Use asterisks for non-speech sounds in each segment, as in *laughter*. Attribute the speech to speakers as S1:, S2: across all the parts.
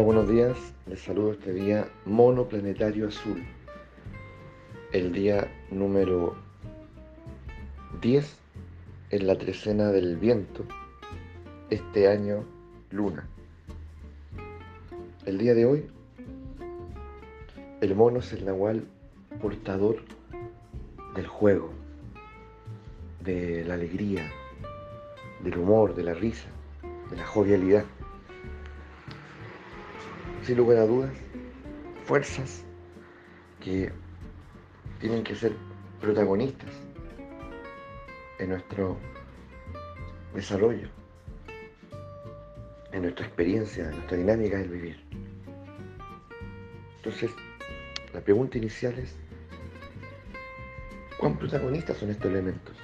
S1: Buenos días. Les saludo este día monoplanetario azul. El día número 10 en la trecena del viento. Este año, luna. El día de hoy, el mono es el nahual portador del juego, de la alegría, del humor, de la risa, de la jovialidad sin lugar a dudas, fuerzas que tienen que ser protagonistas en nuestro desarrollo, en nuestra experiencia, en nuestra dinámica del vivir. Entonces, la pregunta inicial es, ¿cuán protagonistas son estos elementos?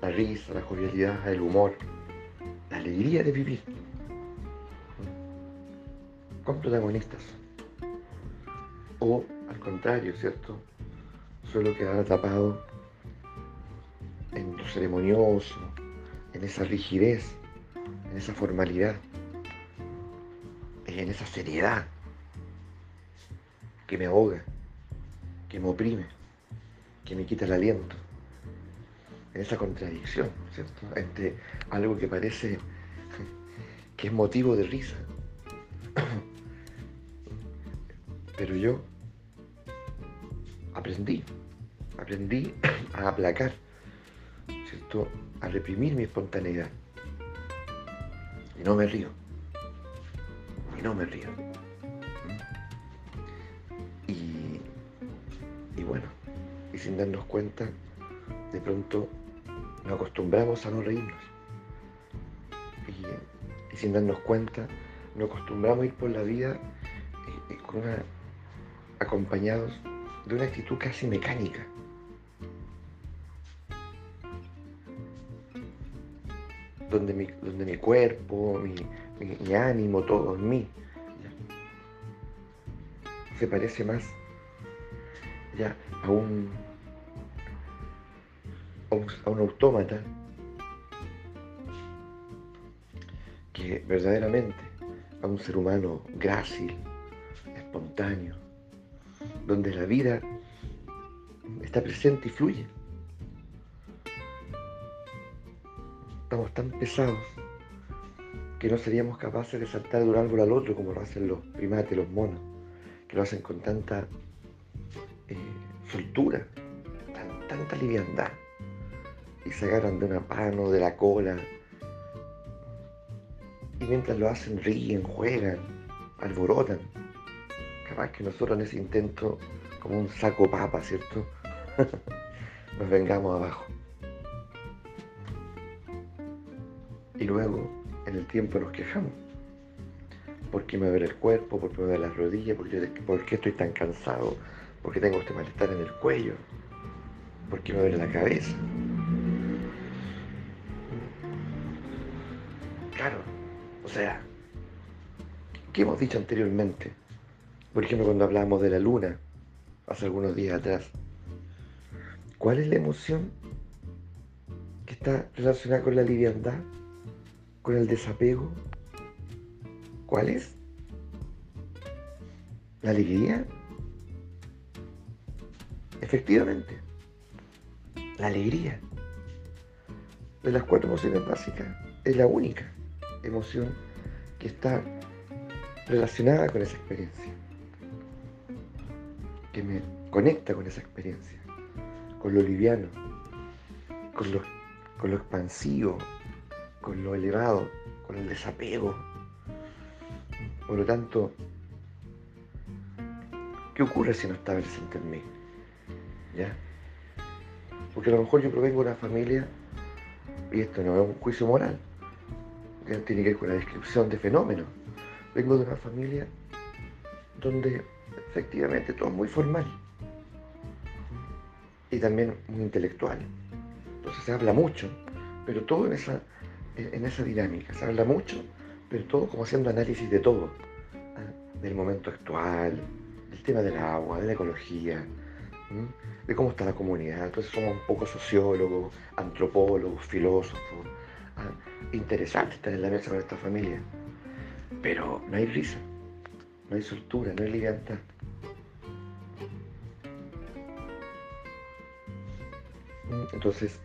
S1: La risa, la jovialidad, el humor, la alegría de vivir con protagonistas. O al contrario, ¿cierto? Suelo quedar atrapado en lo ceremonioso, en esa rigidez, en esa formalidad, en esa seriedad que me ahoga, que me oprime, que me quita el aliento, en esa contradicción, ¿cierto? Entre algo que parece *laughs* que es motivo de risa pero yo aprendí, aprendí a aplacar, ¿cierto? A reprimir mi espontaneidad. Y no me río. Y no me río. Y, y bueno, y sin darnos cuenta, de pronto nos acostumbramos a no reírnos. Y, sin darnos cuenta, nos acostumbramos a ir por la vida eh, con una acompañados de una actitud casi mecánica. Donde mi, donde mi cuerpo, mi, ánimo, todo en mí, se parece más ya a un, a un autómata que verdaderamente a un ser humano grácil, espontáneo, donde la vida está presente y fluye. Estamos tan pesados que no seríamos capaces de saltar de un árbol al otro como lo hacen los primates, los monos, que lo hacen con tanta eh, soltura, tanta liviandad, y se agarran de una mano, de la cola, y mientras lo hacen ríen, juegan, alborotan capaz que nosotros en ese intento, como un saco papa, ¿cierto? *laughs* Nos vengamos abajo. Y luego, en el tiempo nos quejamos. ¿Por qué me duele el cuerpo? ¿Por qué me duele las rodillas? ¿Por qué, estoy tan cansado? ¿Por qué tengo este malestar en el cuello? ¿Por qué me duele la cabeza? Claro, o sea, ¿qué hemos dicho anteriormente? Por ejemplo, cuando hablábamos de la luna, hace algunos días atrás, ¿cuál es la emoción que está relacionada con la liviandad, con el desapego? ¿Cuál es? ¿La alegría? Efectivamente, la alegría. De las cuatro emociones básicas, es la única emoción que está relacionada con esa experiencia que me conecta con esa experiencia, con lo liviano, con lo, expansivo, con lo elevado, con el desapego. Por lo tanto, ¿qué ocurre si no está presente en mí? ¿Ya? Porque a lo mejor yo provengo de una familia, y esto no es un juicio moral, que tiene que ver con la descripción de fenómenos. Vengo de una familia donde efectivamente todo muy formal y también muy intelectual. Entonces se habla mucho, pero todo en esa, en esa dinámica. Se habla mucho, pero todo como haciendo análisis de todo, ¿ah? del momento actual, del tema del agua, de la ecología, de cómo está la comunidad. Entonces somos un poco sociólogos, antropólogos, filósofos. ¿ah? Interesante estar en la mesa con esta familia, pero no hay risa no hay soltura, no hay libertad. Entonces,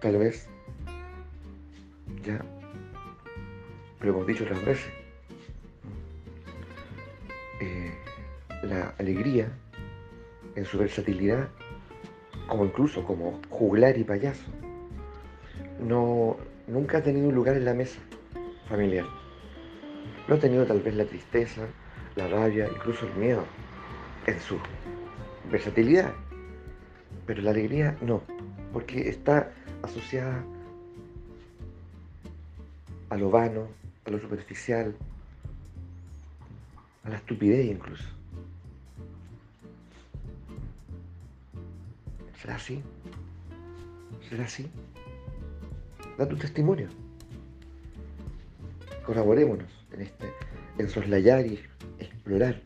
S1: tal vez, ya lo hemos dicho otras veces, eh, la alegría en su versatilidad, como incluso como juglar y payaso, no, nunca ha tenido un lugar en la mesa familiar. No ha tenido tal vez la tristeza, la rabia, incluso el miedo en su versatilidad. Pero la alegría no, porque está asociada a lo vano, a lo superficial, a la estupidez incluso. ¿Será así? ¿Será así? Da tu testimonio. Colaborémonos en este, soslayar y explorar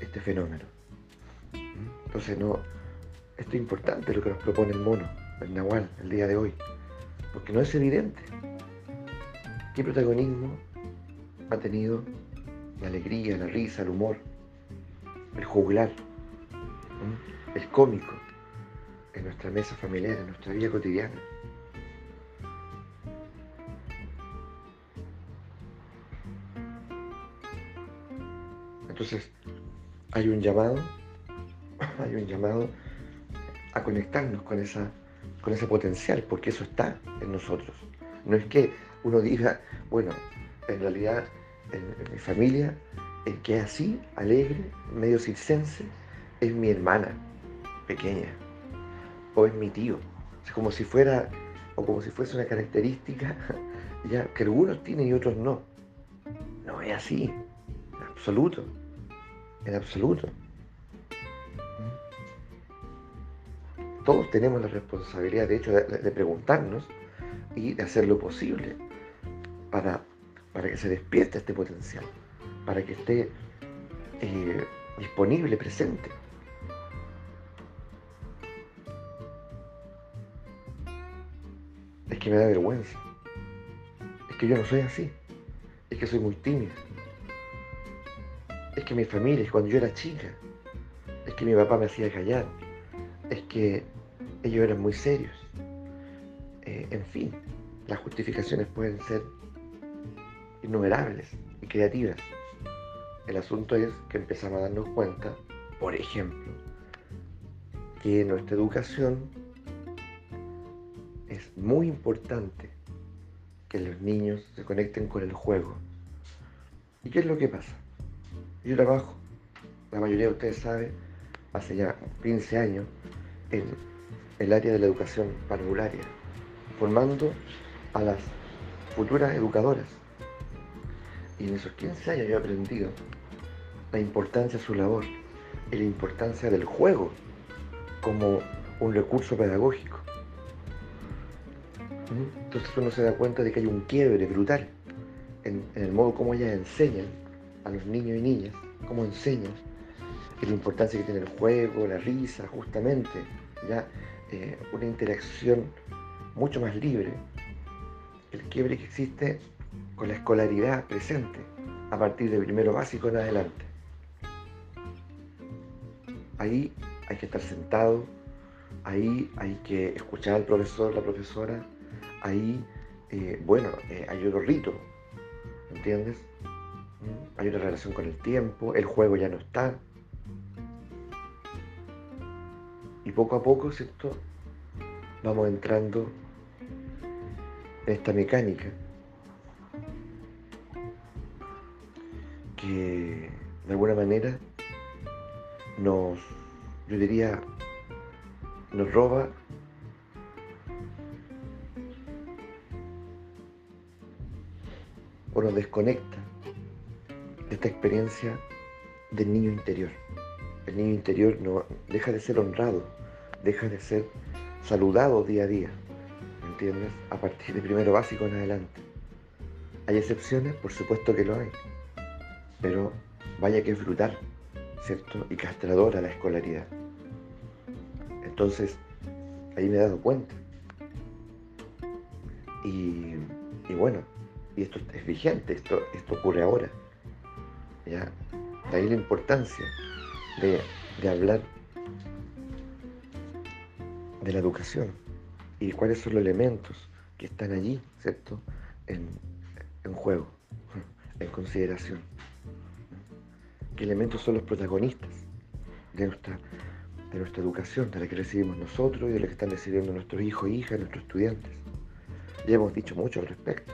S1: este fenómeno. Entonces no, esto es importante lo que nos propone el mono, el Nahual, el día de hoy, porque no es evidente. ¿Qué protagonismo ha tenido la alegría, la risa, el humor, el juglar, el cómico en nuestra mesa familiar, en nuestra vida cotidiana? Entonces, hay un llamado, *laughs* hay un llamado a conectarnos con, esa, con ese potencial, porque eso está en nosotros. No es que uno diga, bueno, en realidad en, mi familia, el que es así, alegre, medio circense, es mi hermana pequeña, o es mi tío. Es como si fuera, o como si fuese una característica *laughs* ya, que algunos tienen y otros no. No es así, en absoluto, en absoluto. Todos tenemos la responsabilidad, de hecho, de, preguntarnos y de hacer lo posible para, para que se despierte este potencial, para que esté eh, disponible, presente. Es que me da vergüenza. Es que yo no soy así. Es que soy muy tímida. Es que mi familia, cuando yo era chica, es que mi papá me hacía callar. Es que ellos eran muy serios. Eh, en fin, las justificaciones pueden ser innumerables y creativas. El asunto es que empezamos a darnos cuenta, por ejemplo, que nuestra educación es muy importante que los niños se conecten con el juego. ¿Y qué es lo que pasa? Yo trabajo, la mayoría de ustedes saben, hace ya 15 años, en el área de la educación parvularia, formando a las futuras educadoras. Y en esos 15 años yo he aprendido la importancia de su labor y la importancia del juego como un recurso pedagógico. Entonces uno se da cuenta de que hay un quiebre brutal en, el modo como ellas enseñan a los niños y niñas, cómo enseñan, y la importancia que tiene el juego, la risa, justamente, ya eh, una interacción mucho más libre, el quiebre que existe con la escolaridad presente a partir de primero básico en adelante. Ahí hay que estar sentado, ahí hay que escuchar al profesor, la profesora, ahí, eh, bueno, eh, hay otro rito, ¿entiendes? Hay una relación con el tiempo, el juego ya no está, Y poco a poco, ¿cierto? Vamos entrando en esta mecánica que de alguna manera nos, yo diría, nos roba o nos desconecta de esta experiencia del niño interior el niño interior no deja de ser honrado, deja de ser saludado día a día, ¿me entiendes? A partir de primero básico en adelante. ¿Hay excepciones? Por supuesto que lo hay, pero vaya que es brutal, ¿cierto? Y castradora la escolaridad. Entonces, ahí me he dado cuenta. Y, y bueno, y esto es vigente, esto, esto ocurre ahora. ¿Ya? De ahí la importancia de, hablar de la educación y cuáles son los elementos que están allí, ¿cierto? En, en juego, en consideración. ¿Qué elementos son los protagonistas de nuestra, de nuestra educación, de la que recibimos nosotros y de la que están recibiendo nuestros hijos e hijas, nuestros estudiantes? Ya hemos dicho mucho al respecto,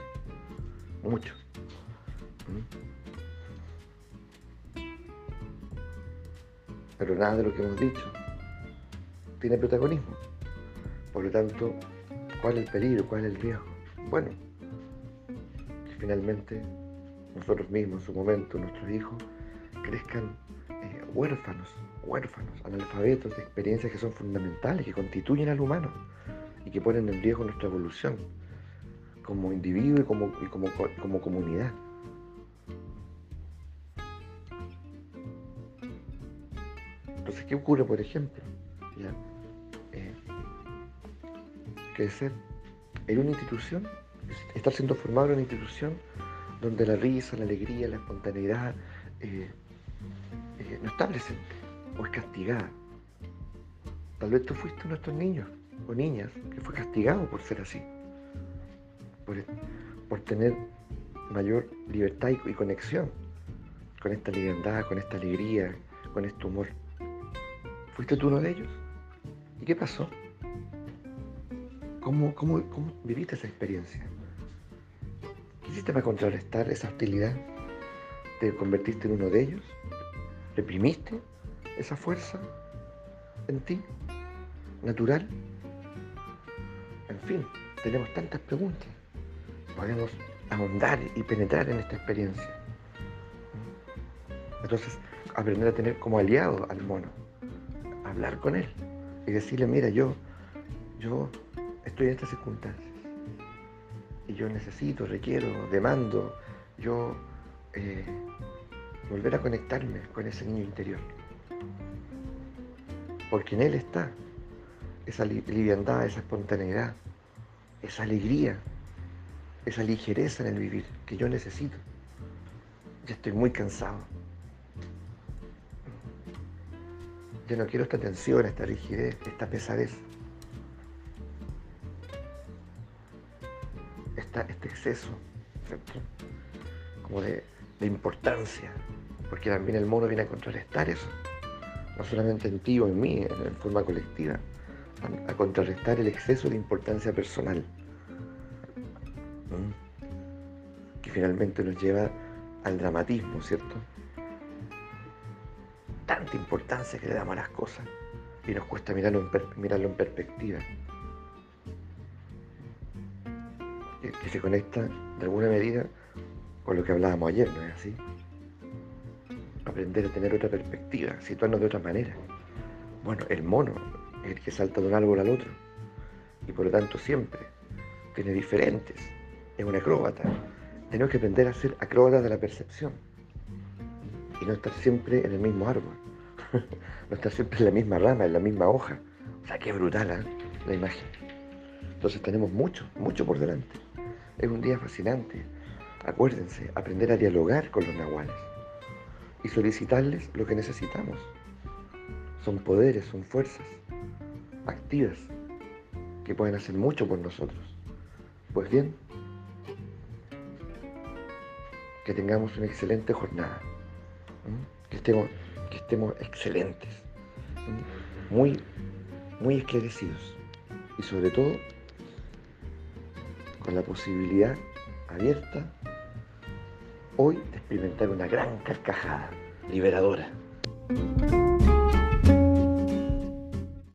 S1: mucho. Pero nada de lo que hemos dicho tiene protagonismo. Por lo tanto, ¿cuál es el peligro? ¿Cuál es el riesgo? Bueno, que finalmente nosotros mismos en su momento, nuestros hijos, crezcan eh, huérfanos, huérfanos, analfabetos de experiencias que son fundamentales, que constituyen al humano y que ponen en riesgo nuestra evolución como individuo y como, como, como comunidad. ¿Qué ocurre, por ejemplo? ¿Ya? Eh, crecer en una institución, estar siendo formado en una institución donde la risa, la alegría, la espontaneidad eh, eh, no está presente o es castigada. Tal vez tú fuiste uno de estos niños o niñas que fue castigado por ser así por, tener mayor libertad y, conexión con esta liviandad, con esta alegría, con este humor. ¿Fuiste tú uno de ellos? ¿Y qué pasó? ¿Cómo, cómo, cómo viviste esa experiencia? ¿Qué hiciste para contrarrestar esa hostilidad? ¿Te convertiste en uno de ellos? ¿Reprimiste esa fuerza en ti? ¿Natural? En fin, tenemos tantas preguntas podemos ahondar y penetrar en esta experiencia. Entonces, aprender a tener como aliado al mono, hablar con él y decirle, mira, yo, yo estoy en estas circunstancias y yo necesito, requiero, demando, yo eh, volver a conectarme con ese niño interior. Porque en él está esa liviandad, esa espontaneidad, esa alegría esa ligereza en el vivir que yo necesito. Ya estoy muy cansado. Ya no quiero esta tensión, esta rigidez, esta pesadez. este exceso, Como de, importancia. Porque también el mono viene a contrarrestar eso. No solamente en ti o en mí, en forma colectiva. a contrarrestar el exceso de importancia personal que finalmente nos lleva al dramatismo, ¿cierto? Tanta importancia que le damos a las cosas y nos cuesta mirarlo en, mirarlo en perspectiva. Que, que se conecta de alguna medida con lo que hablábamos ayer, ¿no es así? Aprender a tener otra perspectiva, situarnos de otra manera. Bueno, el mono es el que salta de un árbol al otro y por lo tanto siempre tiene diferentes es un acróbata. Tenemos que aprender a ser acróbatas de la percepción y no estar siempre en el mismo árbol, *laughs* no estar siempre en la misma rama, en la misma hoja. O sea, qué brutal ¿eh? la imagen. Entonces tenemos mucho, mucho por delante. Es un día fascinante. Acuérdense, aprender a dialogar con los nahuales y solicitarles lo que necesitamos. Son poderes, son fuerzas activas que pueden hacer mucho por nosotros. Pues bien, que tengamos una excelente jornada, que estemos, que estemos excelentes, muy, muy esclarecidos. Y sobre todo con la posibilidad abierta hoy de experimentar una gran carcajada liberadora.